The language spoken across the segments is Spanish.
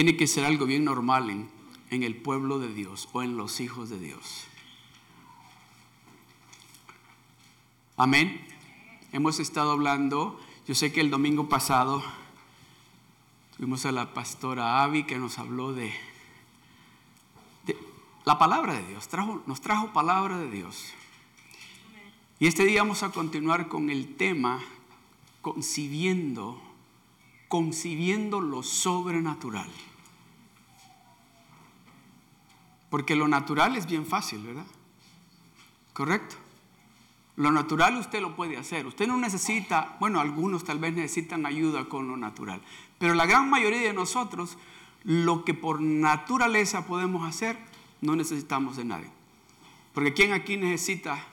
tiene que ser algo bien normal en, en el pueblo de Dios o en los hijos de Dios. Amén. Hemos estado hablando, yo sé que el domingo pasado tuvimos a la pastora Avi que nos habló de, la palabra de Dios, nos trajo palabra de Dios. Y este día vamos a continuar con el tema concibiendo, concibiendo lo sobrenatural. Porque lo natural es bien fácil, ¿verdad? ¿Correcto? Lo natural usted lo puede hacer. Usted no necesita, bueno, algunos tal vez necesitan ayuda con lo natural. Pero la gran mayoría de nosotros, lo que por naturaleza podemos hacer, no necesitamos de nadie. Porque ¿quién aquí necesita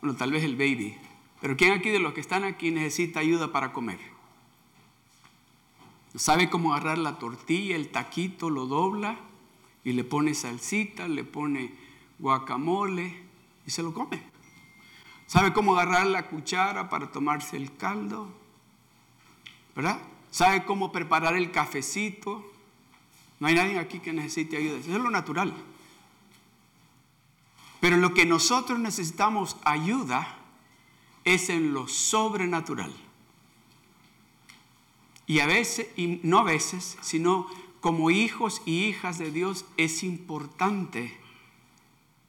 bueno, tal vez el baby. Pero ¿quién aquí de los que están aquí necesita ayuda para comer? ¿Sabe cómo agarrar la tortilla, el taquito, lo dobla y le pone salsita, le pone guacamole y se lo come? ¿Sabe cómo agarrar la cuchara para tomarse el caldo? ¿Verdad? ¿Sabe cómo preparar el cafecito? No hay nadie aquí que necesite ayuda. Eso es lo natural. Pero lo que nosotros necesitamos ayuda es en lo sobrenatural. Y a veces, y no a veces, sino como hijos y hijas de Dios es importante.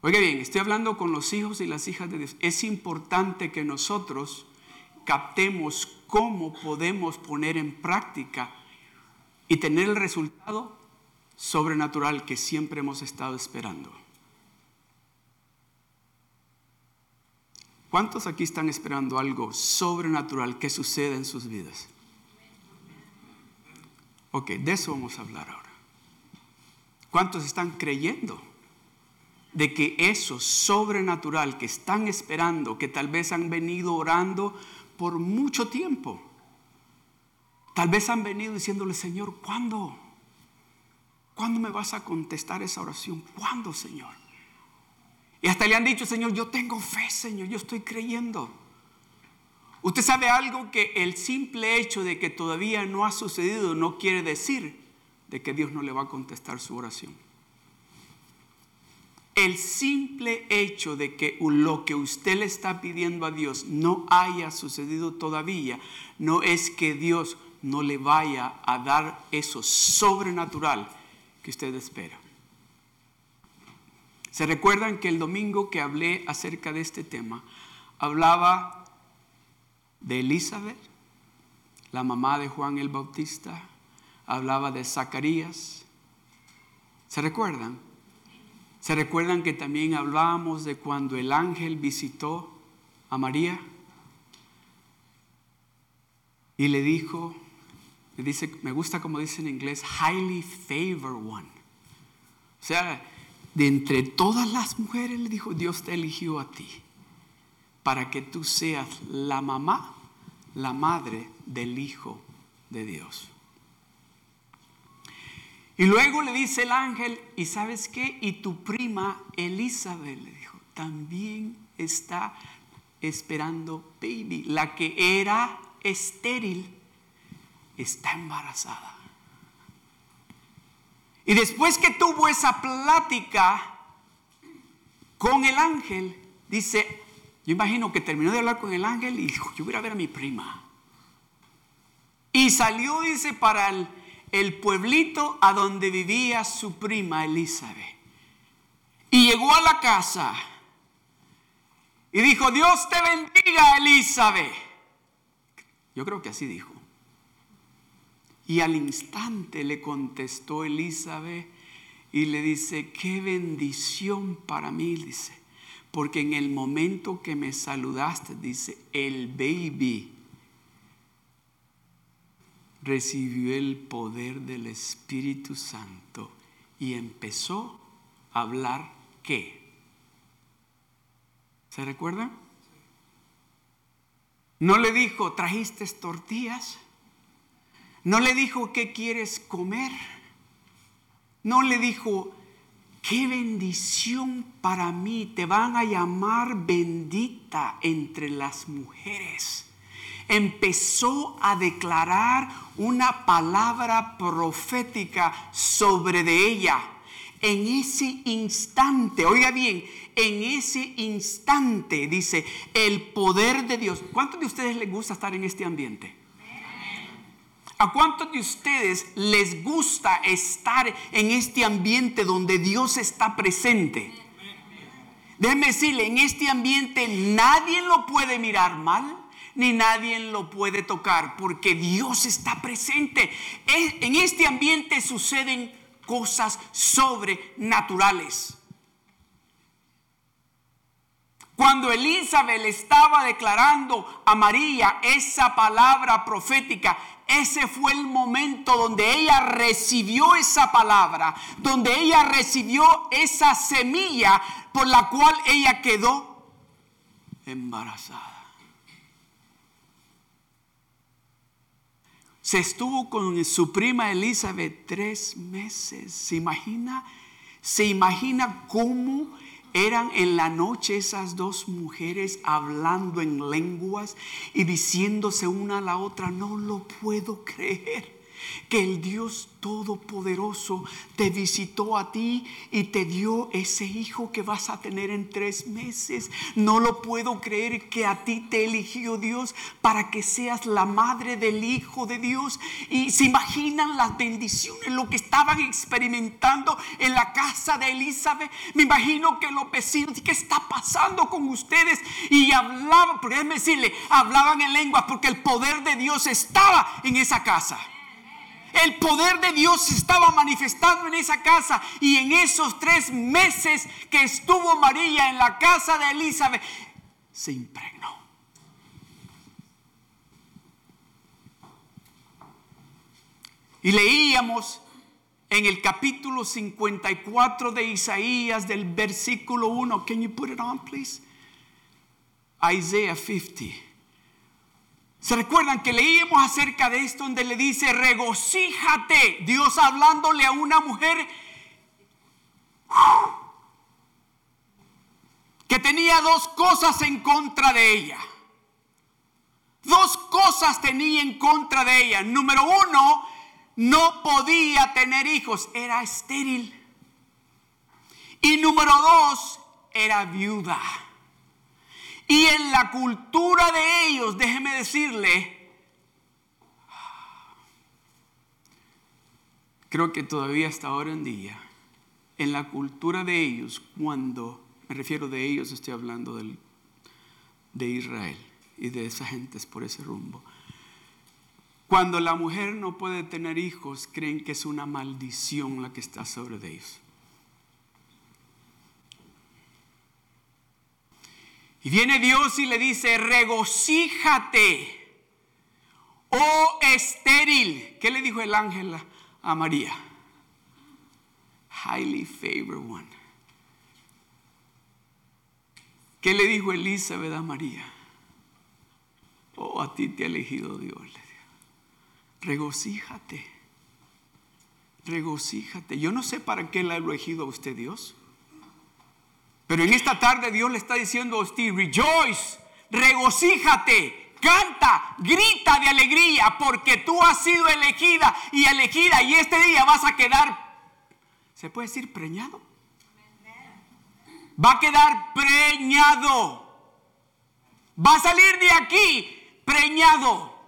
Oiga bien, estoy hablando con los hijos y las hijas de Dios. Es importante que nosotros captemos cómo podemos poner en práctica y tener el resultado sobrenatural que siempre hemos estado esperando. ¿Cuántos aquí están esperando algo sobrenatural que suceda en sus vidas? Ok, de eso vamos a hablar ahora. ¿Cuántos están creyendo de que eso sobrenatural que están esperando, que tal vez han venido orando por mucho tiempo, tal vez han venido diciéndole, Señor, ¿cuándo? ¿Cuándo me vas a contestar esa oración? ¿Cuándo, Señor? Y hasta le han dicho, Señor, yo tengo fe, Señor, yo estoy creyendo. Usted sabe algo que el simple hecho de que todavía no ha sucedido no quiere decir de que Dios no le va a contestar su oración. El simple hecho de que lo que usted le está pidiendo a Dios no haya sucedido todavía, no es que Dios no le vaya a dar eso sobrenatural que usted espera. ¿Se recuerdan que el domingo que hablé acerca de este tema, hablaba de Elizabeth, la mamá de Juan el Bautista, hablaba de Zacarías? ¿Se recuerdan? ¿Se recuerdan que también hablábamos de cuando el ángel visitó a María? Y le dijo, me dice, me gusta como dice en inglés, highly favored one. O sea, de entre todas las mujeres, le dijo, Dios te eligió a ti para que tú seas la mamá, la madre del Hijo de Dios. Y luego le dice el ángel, ¿y sabes qué? Y tu prima Elizabeth, le dijo, también está esperando baby. La que era estéril está embarazada. Y después que tuvo esa plática con el ángel, dice, yo imagino que terminó de hablar con el ángel y dijo, yo voy a ver a mi prima. Y salió, dice, para el, pueblito a donde vivía su prima Elizabeth. Y llegó a la casa y dijo, Dios te bendiga Elizabeth. Yo creo que así dijo. Y al instante le contestó Elizabeth y le dice, qué bendición para mí, dice, porque en el momento que me saludaste, dice, el baby recibió el poder del Espíritu Santo y empezó a hablar qué. ¿Se recuerdan? No le dijo, trajiste tortillas. No le dijo, ¿qué quieres comer? No le dijo, qué bendición para mí, te van a llamar bendita entre las mujeres. empezó a declarar una palabra profética sobre de ella. En ese instante, oiga bien, en ese instante, dice, el poder de Dios. ¿Cuántos de ustedes les gusta estar en este ambiente? ¿A cuántos de ustedes les gusta estar en este ambiente donde Dios está presente? Déjeme decirle, en este ambiente nadie lo puede mirar mal, ni nadie lo puede tocar, porque Dios está presente. En este ambiente suceden cosas sobrenaturales. Cuando Elizabeth estaba declarando a María esa palabra profética, ese fue el momento donde ella recibió esa palabra, donde ella recibió esa semilla por la cual ella quedó embarazada. Se estuvo con su prima Elizabeth tres meses. ¿Se imagina? ¿Se imagina cómo eran en la noche esas dos mujeres hablando en lenguas y diciéndose una a la otra, no lo puedo creer que el Dios Todopoderoso te visitó a ti y te dio ese hijo que vas a tener en tres meses. No lo puedo creer que a ti te eligió Dios para que seas la madre del Hijo de Dios. Y se imaginan las bendiciones, lo que estaban experimentando en la casa de Elizabeth. Me imagino que los vecinos, ¿qué está pasando con ustedes? Y hablaban, por decirle, hablaban en lenguas porque el poder de Dios estaba en esa casa. El poder de Dios se estaba manifestando en esa casa y en esos tres meses que estuvo María en la casa de Elizabeth, se impregnó. Y leíamos en el capítulo 54 de Isaías del versículo 1. Can you put it on, please? Isaiah 50. ¿Se recuerdan que leímos acerca de esto donde le dice, regocíjate, Dios hablándole a una mujer que tenía dos cosas en contra de ella. Dos cosas tenía en contra de ella. Número uno, no podía tener hijos, era estéril. Y número dos, era viuda. Y en la cultura de ellos, déjeme decirle, creo que todavía hasta ahora en día, en la cultura de ellos, cuando, me refiero de ellos, estoy hablando del, de Israel y de esas gentes por ese rumbo. Cuando la mujer no puede tener hijos, creen que es una maldición la que está sobre ellos. Y viene Dios y le dice, regocíjate, oh estéril. ¿Qué le dijo el ángel a María? Highly favored one. ¿Qué le dijo Elizabeth a María? Oh, a ti te ha elegido Dios. Regocíjate. Regocíjate. Yo no sé para qué le ha elegido a usted Dios. Pero en esta tarde Dios le está diciendo a usted, rejoice, regocíjate, canta, grita de alegría, porque tú has sido elegida y elegida y este día vas a quedar, ¿se puede decir preñado? Va a quedar preñado. Va a salir de aquí preñado.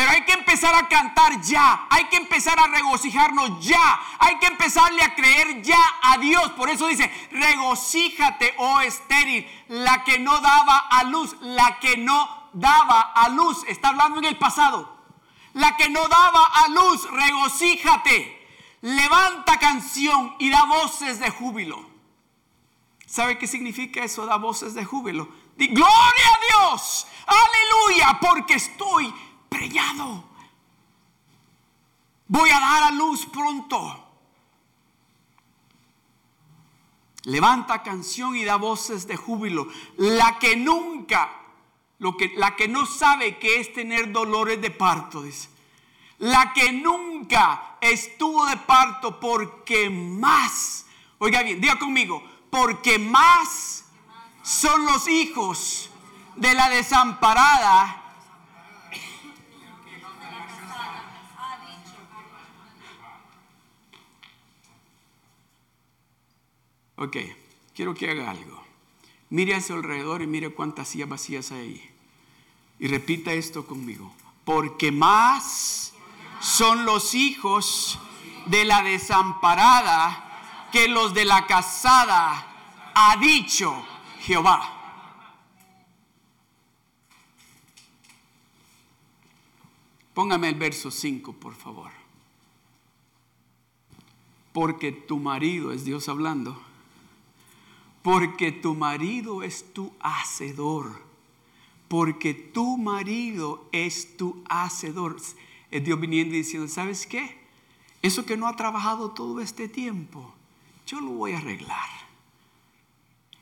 Pero hay que empezar a cantar ya, hay que empezar a regocijarnos ya, hay que empezarle a creer ya a Dios. Por eso dice, regocíjate, oh estéril, la que no daba a luz, la que no daba a luz, está hablando en el pasado. La que no daba a luz, regocíjate, levanta canción y da voces de júbilo. ¿Sabe qué significa eso? Da voces de júbilo. gloria a Dios, aleluya, porque estoy preñado. Voy a dar a luz pronto. Levanta canción y da voces de júbilo. La que nunca, lo que, la que no sabe que es tener dolores de parto, dice. La que nunca estuvo de parto porque más, oiga bien, diga conmigo, porque más son los hijos de la desamparada. Ok, quiero que haga algo. Mire a su alrededor y mire cuántas sillas vacías hay ahí. Y repita esto conmigo. Porque más son los hijos de la desamparada que los de la casada, ha dicho Jehová. Póngame el verso 5, por favor. Porque tu marido es Dios hablando. Porque tu marido es tu hacedor. Porque tu marido es tu hacedor. Es Dios viniendo y diciendo, ¿sabes qué? Eso que no ha trabajado todo este tiempo, yo lo voy a arreglar.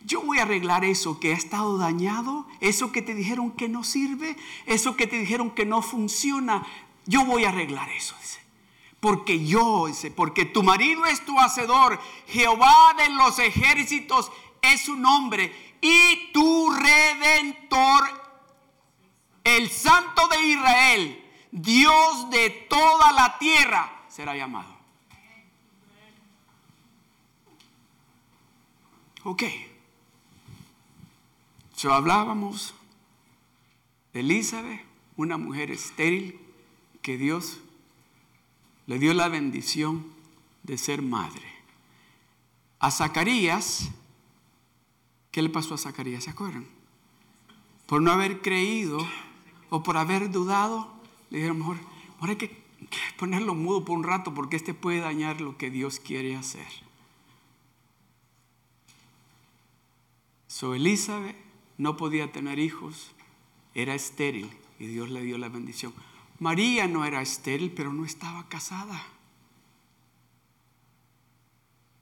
Yo voy a arreglar eso que ha estado dañado, eso que te dijeron que no sirve, eso que te dijeron que no funciona. Yo voy a arreglar eso, dice. Porque yo, dice, porque tu marido es tu hacedor, Jehová de los ejércitos es su nombre, y tu redentor, el Santo de Israel, Dios de toda la tierra, será llamado. Ok. So, hablábamos de Elizabeth, una mujer estéril que Dios le dio la bendición de ser madre. A Zacarías, ¿qué le pasó a Zacarías? ¿Se acuerdan? Por no haber creído o por haber dudado, le dijeron, mejor, mejor hay que ponerlo mudo por un rato porque este puede dañar lo que Dios quiere hacer. So Elizabeth no podía tener hijos, era estéril y Dios le dio la bendición. María no era estéril, pero no estaba casada.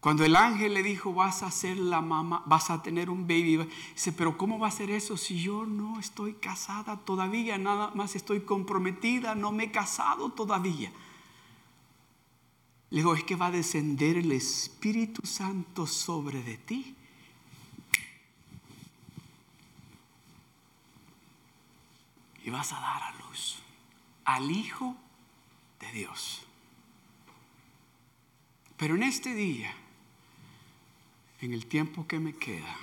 Cuando el ángel le dijo, vas a ser la mamá, vas a tener un baby, dice, pero ¿cómo va a ser eso si yo no estoy casada todavía? Nada más estoy comprometida, no me he casado todavía. Le digo, es que va a descender el Espíritu Santo sobre de ti y vas a dar a luz al Hijo de Dios. Pero en este día, en el tiempo que me queda,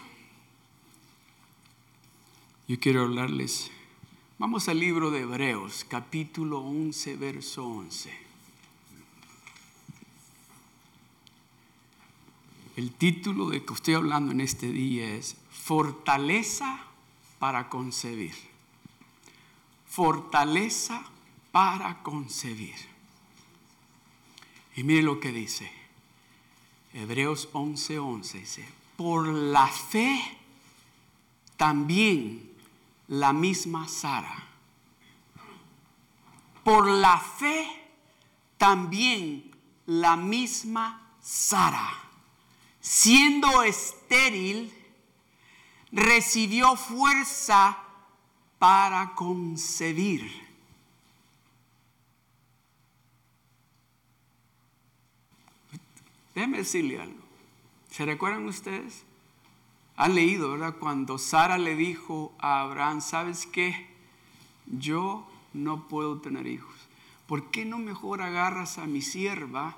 yo quiero hablarles, vamos al libro de Hebreos, capítulo 11, verso 11. El título de que estoy hablando en este día es Fortaleza para concebir fortaleza para concebir. Y mire lo que dice. Hebreos 11:11 11 dice, por la fe también la misma Sara. Por la fe también la misma Sara, siendo estéril, recibió fuerza para concebir. Déjenme decirle algo. ¿Se recuerdan ustedes? Han leído, ¿verdad? Cuando Sara le dijo a Abraham, ¿sabes qué? Yo no puedo tener hijos. ¿Por qué no mejor agarras a mi sierva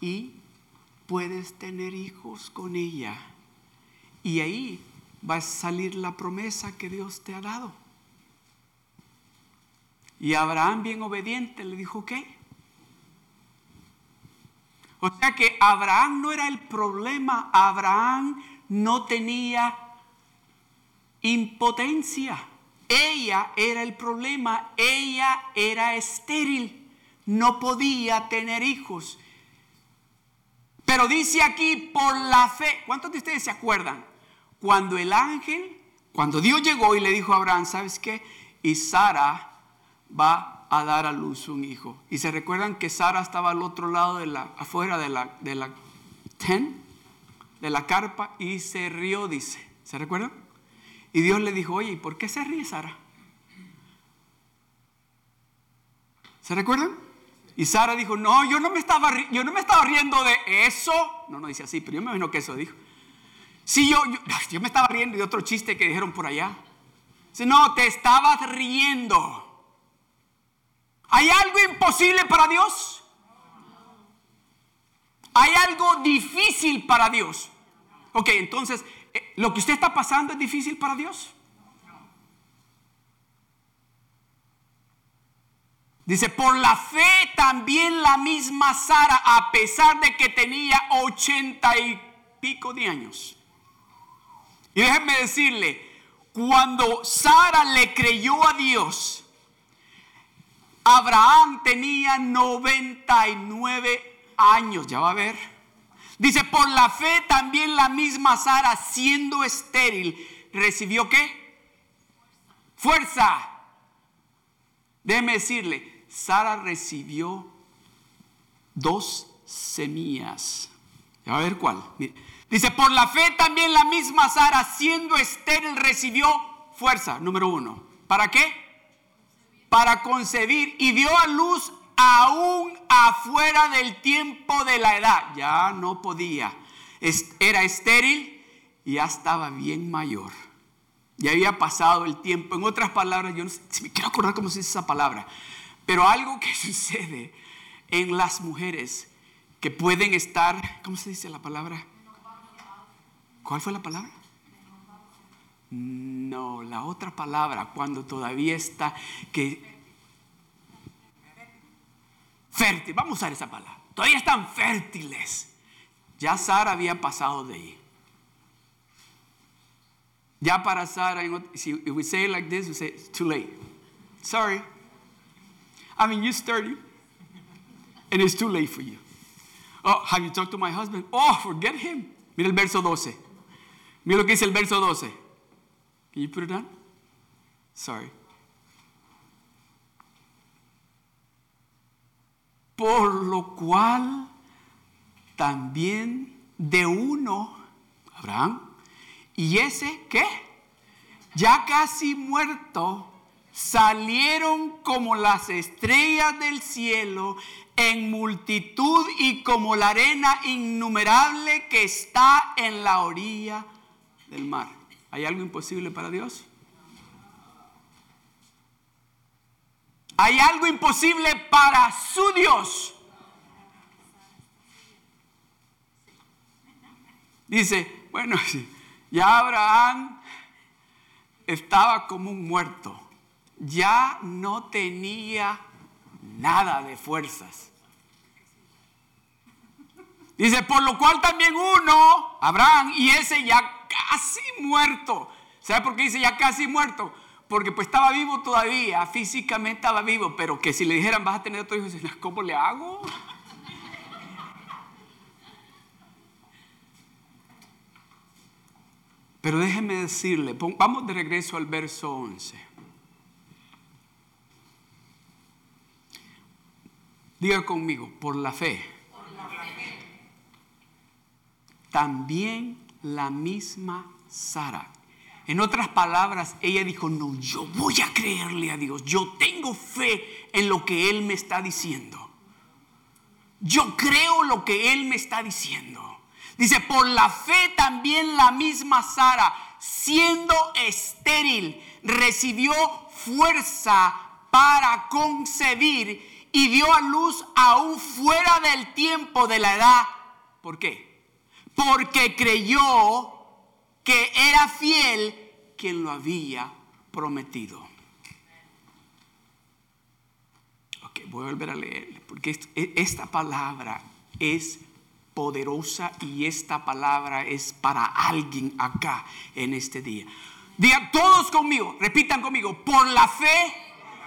y puedes tener hijos con ella? Y ahí va a salir la promesa que Dios te ha dado. Y Abraham, bien obediente, le dijo, ¿qué? O sea que Abraham no era el problema, Abraham no tenía impotencia. Ella era el problema, ella era estéril, no podía tener hijos. Pero dice aquí por la fe, ¿cuántos de ustedes se acuerdan? Cuando el ángel, cuando Dios llegó y le dijo a Abraham, ¿sabes qué? Y Sara va a dar a luz un hijo. Y se recuerdan que Sara estaba al otro lado de la, afuera de la, de la ten, de la carpa, y se rió, dice. ¿Se recuerdan? Y Dios le dijo, oye, ¿y por qué se ríe Sara? ¿Se recuerdan? Y Sara dijo, no, yo no me estaba, yo no me estaba riendo de eso. No, no dice así, pero yo me imagino que eso dijo. Sí, yo, yo, yo me estaba riendo de otro chiste que dijeron por allá. Si no, te estabas riendo. ¿Hay algo imposible para Dios? ¿Hay algo difícil para Dios? Ok, entonces, eh, ¿lo que usted está pasando es difícil para Dios? Dice, por la fe también la misma Sara, a pesar de que tenía ochenta y pico de años. Y déjenme decirle, cuando Sara le creyó a Dios, Abraham tenía 99 años, ya va a ver. Dice, por la fe también la misma Sara, siendo estéril, recibió qué? Fuerza. Déjeme decirle, Sara recibió dos semillas. Ya va a ver cuál. Dice, por la fe también la misma Sara, siendo estéril, recibió fuerza. Número uno. ¿Para qué? Para concebir y dio a luz aún afuera del tiempo de la edad. Ya no podía. Era estéril y ya estaba bien mayor. Ya había pasado el tiempo. En otras palabras, yo no sé, si me quiero acordar cómo se dice esa palabra. Pero algo que sucede en las mujeres que pueden estar, ¿cómo se dice la palabra? ¿Cuál fue la palabra? No, la otra palabra, cuando todavía está que fértil, vamos a usar esa palabra. Todavía están fértiles. Ya Sara había pasado de ahí. Ya para Sara, if we say it like this, we say it's too late. Sorry. I mean, you're sturdy, and it's too late for you. Oh, have you talked to my husband? Oh, forget him. Mira el verso 12. Mira lo que dice el verso 12. Can you put it? Sorry. Por lo cual también de uno, Abraham, y ese, ¿qué? Ya casi muerto, salieron como las estrellas del cielo en multitud y como la arena innumerable que está en la orilla del mar. ¿Hay algo imposible para Dios? ¿Hay algo imposible para su Dios? Dice, bueno, ya Abraham estaba como un muerto, ya no tenía nada de fuerzas. Dice, por lo cual también uno, Abraham, y ese ya casi muerto. ¿Sabe por qué dice ya casi muerto? Porque pues estaba vivo todavía, físicamente estaba vivo, pero que si le dijeran vas a tener otro hijo, ¿cómo le hago? Pero déjeme decirle, vamos de regreso al verso 11. Diga conmigo, por la fe. Por la fe. También la misma Sara. En otras palabras, ella dijo, no, yo voy a creerle a Dios. Yo tengo fe en lo que Él me está diciendo. Yo creo lo que Él me está diciendo. Dice, por la fe también la misma Sara, siendo estéril, recibió fuerza para concebir y dio a luz aún fuera del tiempo de la edad. ¿Por qué? Porque creyó que era fiel quien lo había prometido. Ok, voy a volver a leer, porque e, esta palabra es poderosa y esta palabra es para alguien acá en este día. Digan todos conmigo, repitan conmigo, por la fe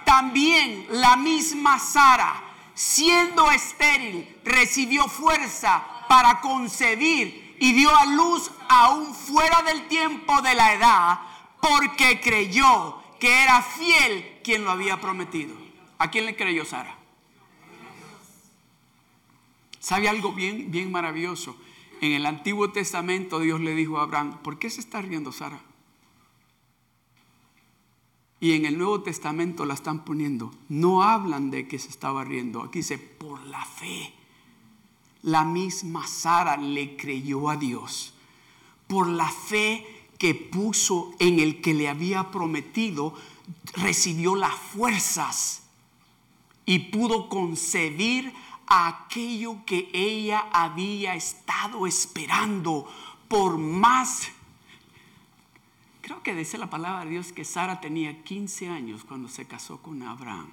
también la misma Sara, siendo estéril, recibió fuerza para concebir y dio a luz aún fuera del tiempo de la edad porque creyó que era fiel quien lo había prometido. ¿A quién le creyó Sara? ¿Sabe algo bien, bien maravilloso? En el Antiguo Testamento Dios le dijo a Abraham, ¿por qué se está riendo Sara? Y en el Nuevo Testamento la están poniendo. No hablan de que se estaba riendo. Aquí dice, por la fe la misma Sara le creyó a Dios. Por la fe que puso en el que le había prometido, recibió las fuerzas y pudo concebir aquello que ella había estado esperando por más. Creo que dice la palabra de Dios que Sara tenía 15 años cuando se casó con Abraham.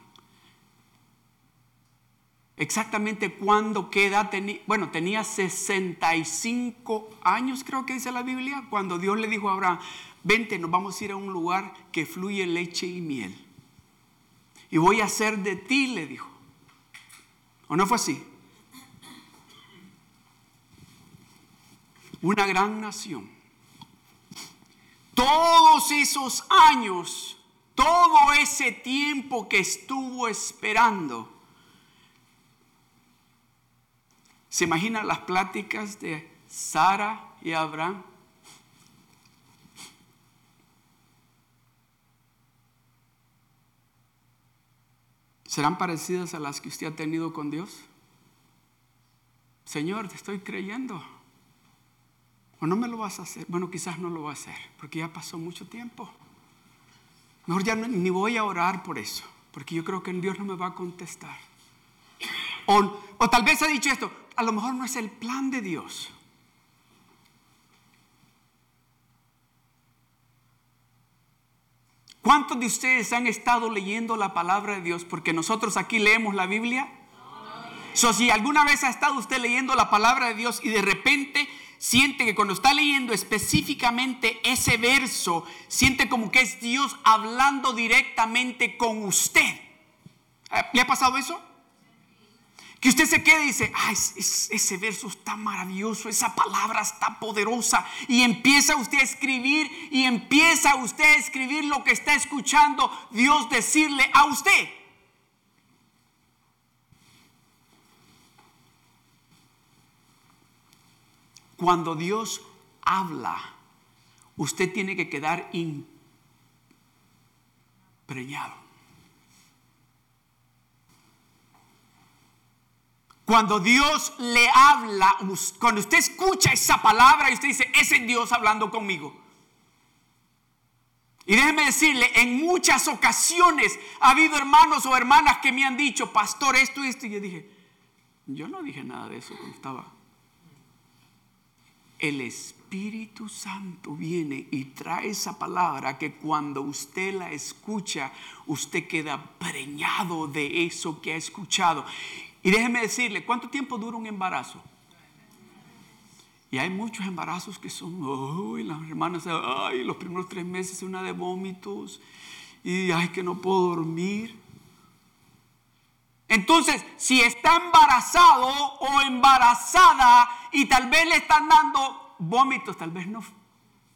Exactamente cuando qué edad tenía, bueno, tenía 65 años, creo que dice la Biblia, cuando Dios le dijo a Abraham, vente, nos vamos a ir a un lugar que fluye leche y miel. Y voy a hacer de ti, le dijo. ¿O no fue así? Una gran nación. Todos esos años, todo ese tiempo que estuvo esperando. ¿Se imaginan las pláticas de Sara y Abraham? ¿Serán parecidas a las que usted ha tenido con Dios? Señor, te estoy creyendo. ¿O no me lo vas a hacer? Bueno, quizás no lo va a hacer, porque ya pasó mucho tiempo. Mejor ya ni voy a orar por eso, porque yo creo que Dios no me va a contestar. O, o tal vez ha dicho esto, a lo mejor no es el plan de Dios. ¿Cuántos de ustedes han estado leyendo la palabra de Dios? Porque nosotros aquí leemos la Biblia. So, si alguna vez ha estado usted leyendo la palabra de Dios y de repente siente que cuando está leyendo específicamente ese verso, siente como que es Dios hablando directamente con usted. ¿Le ha pasado eso? Que usted se quede y dice, ay, ese verso está maravilloso, esa palabra está poderosa. Y empieza usted a escribir y empieza usted a escribir lo que está escuchando Dios decirle a usted. Cuando Dios habla, usted tiene que quedar impregnado. Cuando Dios le habla, cuando usted escucha esa palabra y usted dice, ese es Dios hablando conmigo. Y déjeme decirle, en muchas ocasiones ha habido hermanos o hermanas que me han dicho, pastor, esto y esto. Y yo dije, yo no dije nada de eso cuando estaba. El Espíritu Santo viene y trae esa palabra que cuando usted la escucha, usted queda preñado de eso que ha escuchado. Y déjeme decirle, ¿cuánto tiempo dura un embarazo? Y hay muchos embarazos que son, uy, las hermanas, ay, los primeros tres meses una de vómitos y ay, que no puedo dormir. Entonces, si está embarazado o embarazada y tal vez le están dando vómitos, tal vez no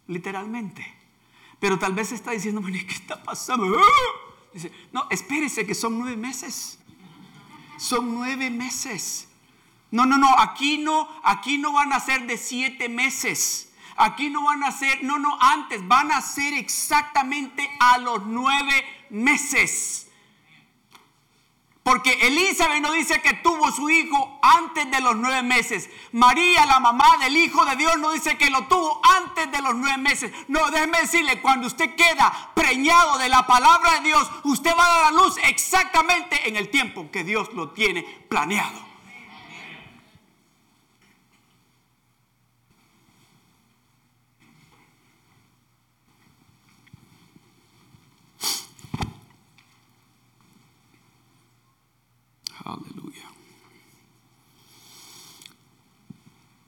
literalmente, pero tal vez está diciendo, ¿qué está pasando? Dice, no, espérese que son nueve meses son nueve meses. No, no, no, aquí no, aquí no van a ser de siete meses. Aquí no van a ser, no, no, antes, van a ser exactamente a los nueve meses. Porque Elizabeth no dice que tuvo su hijo antes de los nueve meses. María, la mamá del Hijo de Dios, no dice que lo tuvo antes de los nueve meses. No, déjeme decirle, cuando usted queda preñado de la palabra de Dios, usted va a dar a luz exactamente en el tiempo que Dios lo tiene planeado.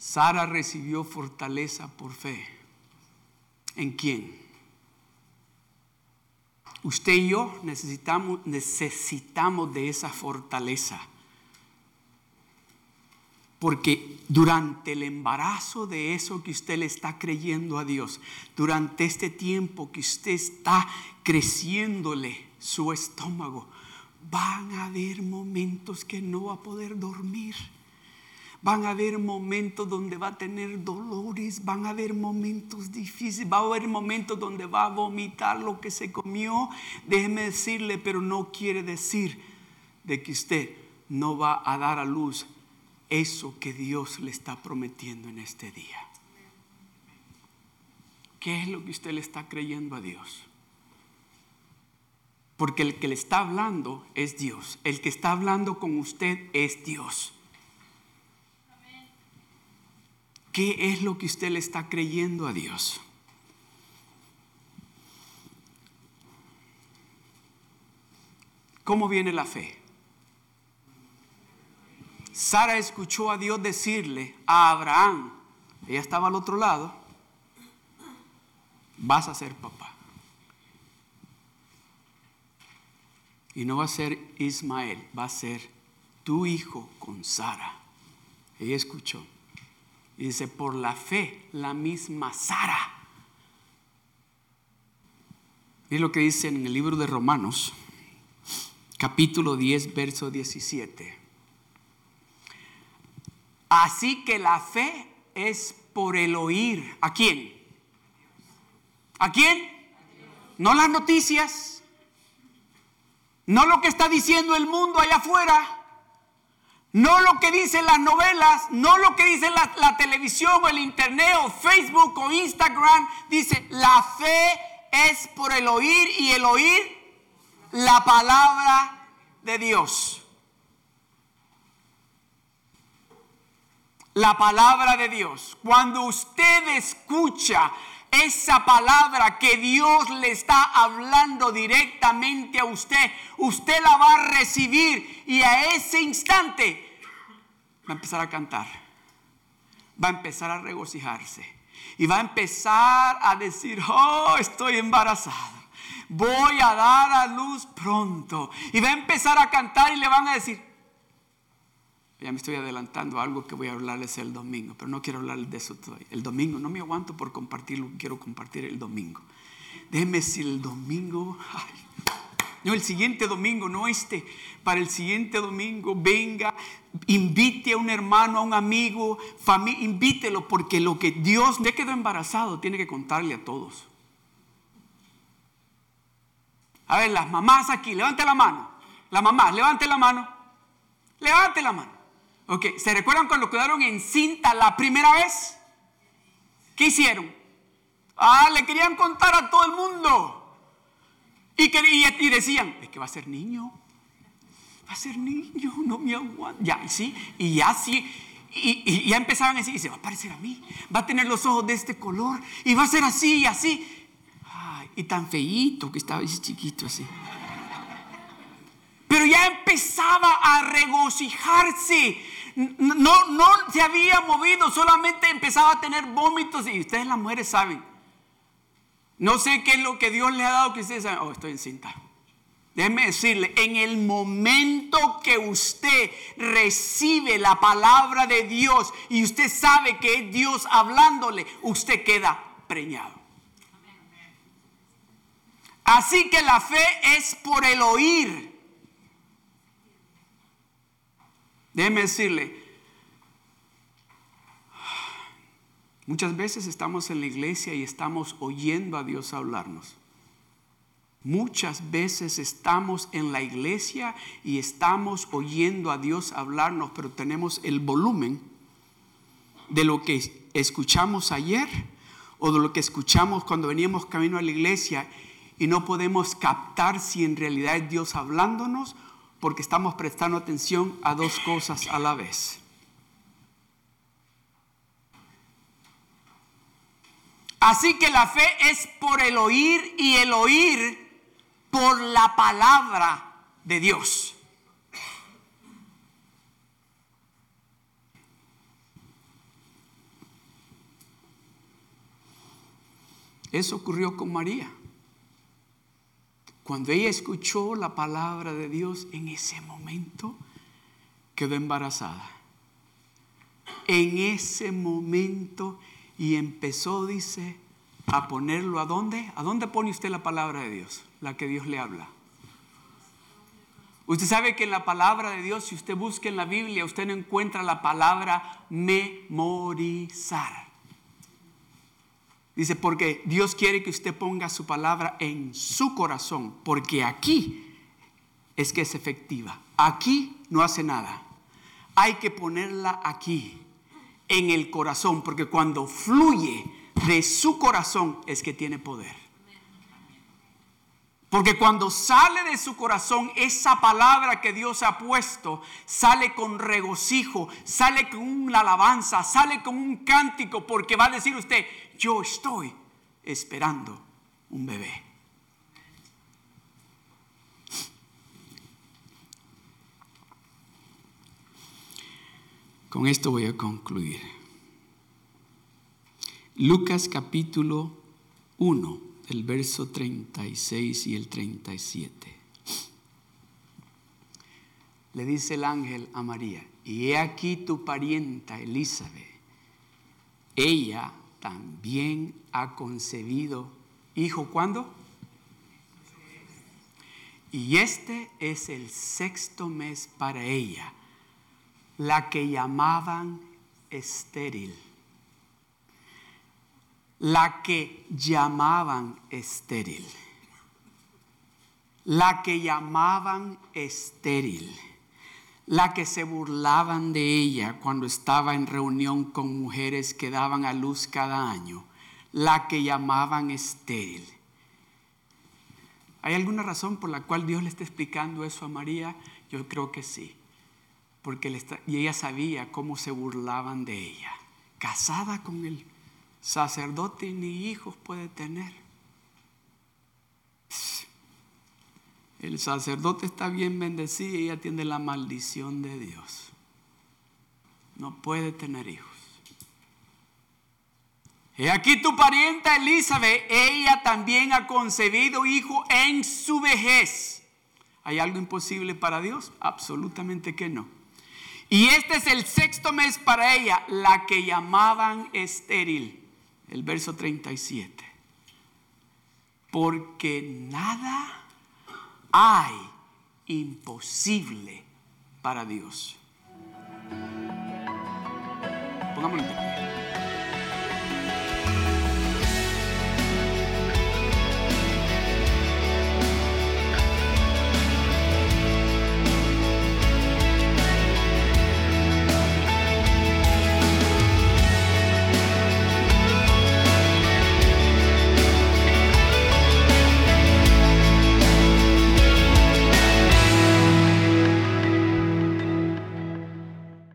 Sara recibió fortaleza por fe. ¿En quién? Usted y yo necesitamos, necesitamos de esa fortaleza. Porque durante el embarazo de eso que usted le está creyendo a Dios, durante este tiempo que usted está creciéndole su estómago, van a haber momentos que no va a poder dormir. Van a haber momentos donde va a tener dolores, van a haber momentos difíciles, va a haber momentos donde va a vomitar lo que se comió. Déjeme decirle, pero no quiere decir de que usted no va a dar a luz eso que Dios le está prometiendo en este día. ¿qué es lo que usted le está creyendo a Dios? Porque el que le está hablando es Dios. El que está hablando con usted es Dios. ¿Qué es lo que usted le está creyendo a Dios? ¿Cómo viene la fe? Sara escuchó a Dios decirle a Abraham, ella estaba al otro lado, vas a ser papá. Y no va a ser Ismael, va a ser tu hijo con Sara. Ella escuchó. Y dice, por la fe, la misma Sara. Es lo que dice en el libro de Romanos, capítulo 10, verso 17. Así que la fe es por el oír. ¿A quién? ¿A quién? No las noticias. No lo que está diciendo el mundo allá afuera. No lo que dicen las novelas, no lo que dice la, la, televisión o el internet o Facebook o Instagram. Dice, la fe es por el oír y el oír la palabra de Dios. La palabra de Dios. Cuando usted escucha esa palabra que Dios le está hablando directamente a usted, usted la va a recibir y a ese instante va a empezar a cantar, va a empezar a regocijarse y va a empezar a decir, oh, estoy embarazada. Voy a dar a luz pronto. Y va a empezar a cantar y le van a decir, ya me estoy adelantando a algo que voy a hablarles el domingo, pero no quiero hablarles de eso todavía. El domingo, no me aguanto por compartir lo que quiero compartir el domingo. Déjeme si el domingo, no el siguiente domingo, no este, para el siguiente domingo, venga, invite a un hermano, a un amigo, familia, invítelo, porque lo que Dios le quedó embarazado tiene que contarle a todos. A ver, las mamás aquí, levante la mano. La mamá, levante la mano. Levante la mano. Ok, ¿se recuerdan cuando quedaron en cinta la primera vez? ¿Qué hicieron? Ah, le querían contar a todo el mundo. Y, que, y, decían, es que va a ser niño. Va a ser niño, no me aguanto. Ya, sí, y ya sí. Y, ya empezaban a decir, y se va a parecer a mí. Va a tener los ojos de este color. Y va a ser así y así. Ay, y tan feíto que estaba ese chiquito así. Pero ya empezaba a regocijarse no, no se había movido, solamente empezaba a tener vómitos y ustedes las mujeres saben. No sé qué es lo que Dios le ha dado que ustedes saben, oh, estoy encinta. Déjeme decirle, en el momento que usted recibe la palabra de Dios y usted sabe que es Dios hablándole, usted queda preñado. Así que la fe es por el oír Déjeme decirle, muchas veces estamos en la iglesia y estamos oyendo a Dios hablarnos. Muchas veces estamos en la iglesia y estamos oyendo a Dios hablarnos, pero tenemos el volumen de lo que escuchamos ayer o de lo que escuchamos cuando veníamos camino a la iglesia y no podemos captar si en realidad es Dios hablándonos porque estamos prestando atención a dos cosas a la vez. Así que la fe es por el oír y el oír por la palabra de Dios. Eso ocurrió con María. Cuando ella escuchó la palabra de Dios, en ese momento quedó embarazada. En ese momento y empezó, dice, a ponerlo a dónde? ¿A dónde pone usted la palabra de Dios? La que Dios le habla. Usted sabe que en la palabra de Dios, si usted busca en la Biblia, usted no encuentra la palabra memorizar. Dice, porque Dios quiere que usted ponga su palabra en su corazón, porque aquí es que es efectiva. Aquí no hace nada. Hay que ponerla aquí, en el corazón, porque cuando fluye de su corazón es que tiene poder. Porque cuando sale de su corazón esa palabra que Dios ha puesto, sale con regocijo, sale con una alabanza, sale con un cántico, porque va a decir usted, yo estoy esperando un bebé. Con esto voy a concluir. Lucas capítulo 1, el verso 36 y el 37. Le dice el ángel a María, y he aquí tu parienta Elizabeth. Ella también ha concebido hijo, ¿cuándo? Y este es el sexto mes para ella la que llamaban estéril. La que llamaban estéril. La que llamaban estéril. La que se burlaban de ella cuando estaba en reunión con mujeres que daban a luz cada año. La que llamaban estéril. ¿Hay alguna razón por la cual Dios le está explicando eso a María? Yo creo que sí porque y ella sabía cómo se burlaban de ella. Casada con el sacerdote ni hijos puede tener. El sacerdote está bien bendecido y ella tiene la maldición de Dios. No puede tener hijos. Y aquí tu parienta Elizabeth, ella también ha concebido hijo en su vejez. ¿Hay algo imposible para Dios? Absolutamente que no. Y este es el sexto mes para ella, la que llamaban estéril. El verso 37. Porque nada hay imposible para Dios. Pongámoslo en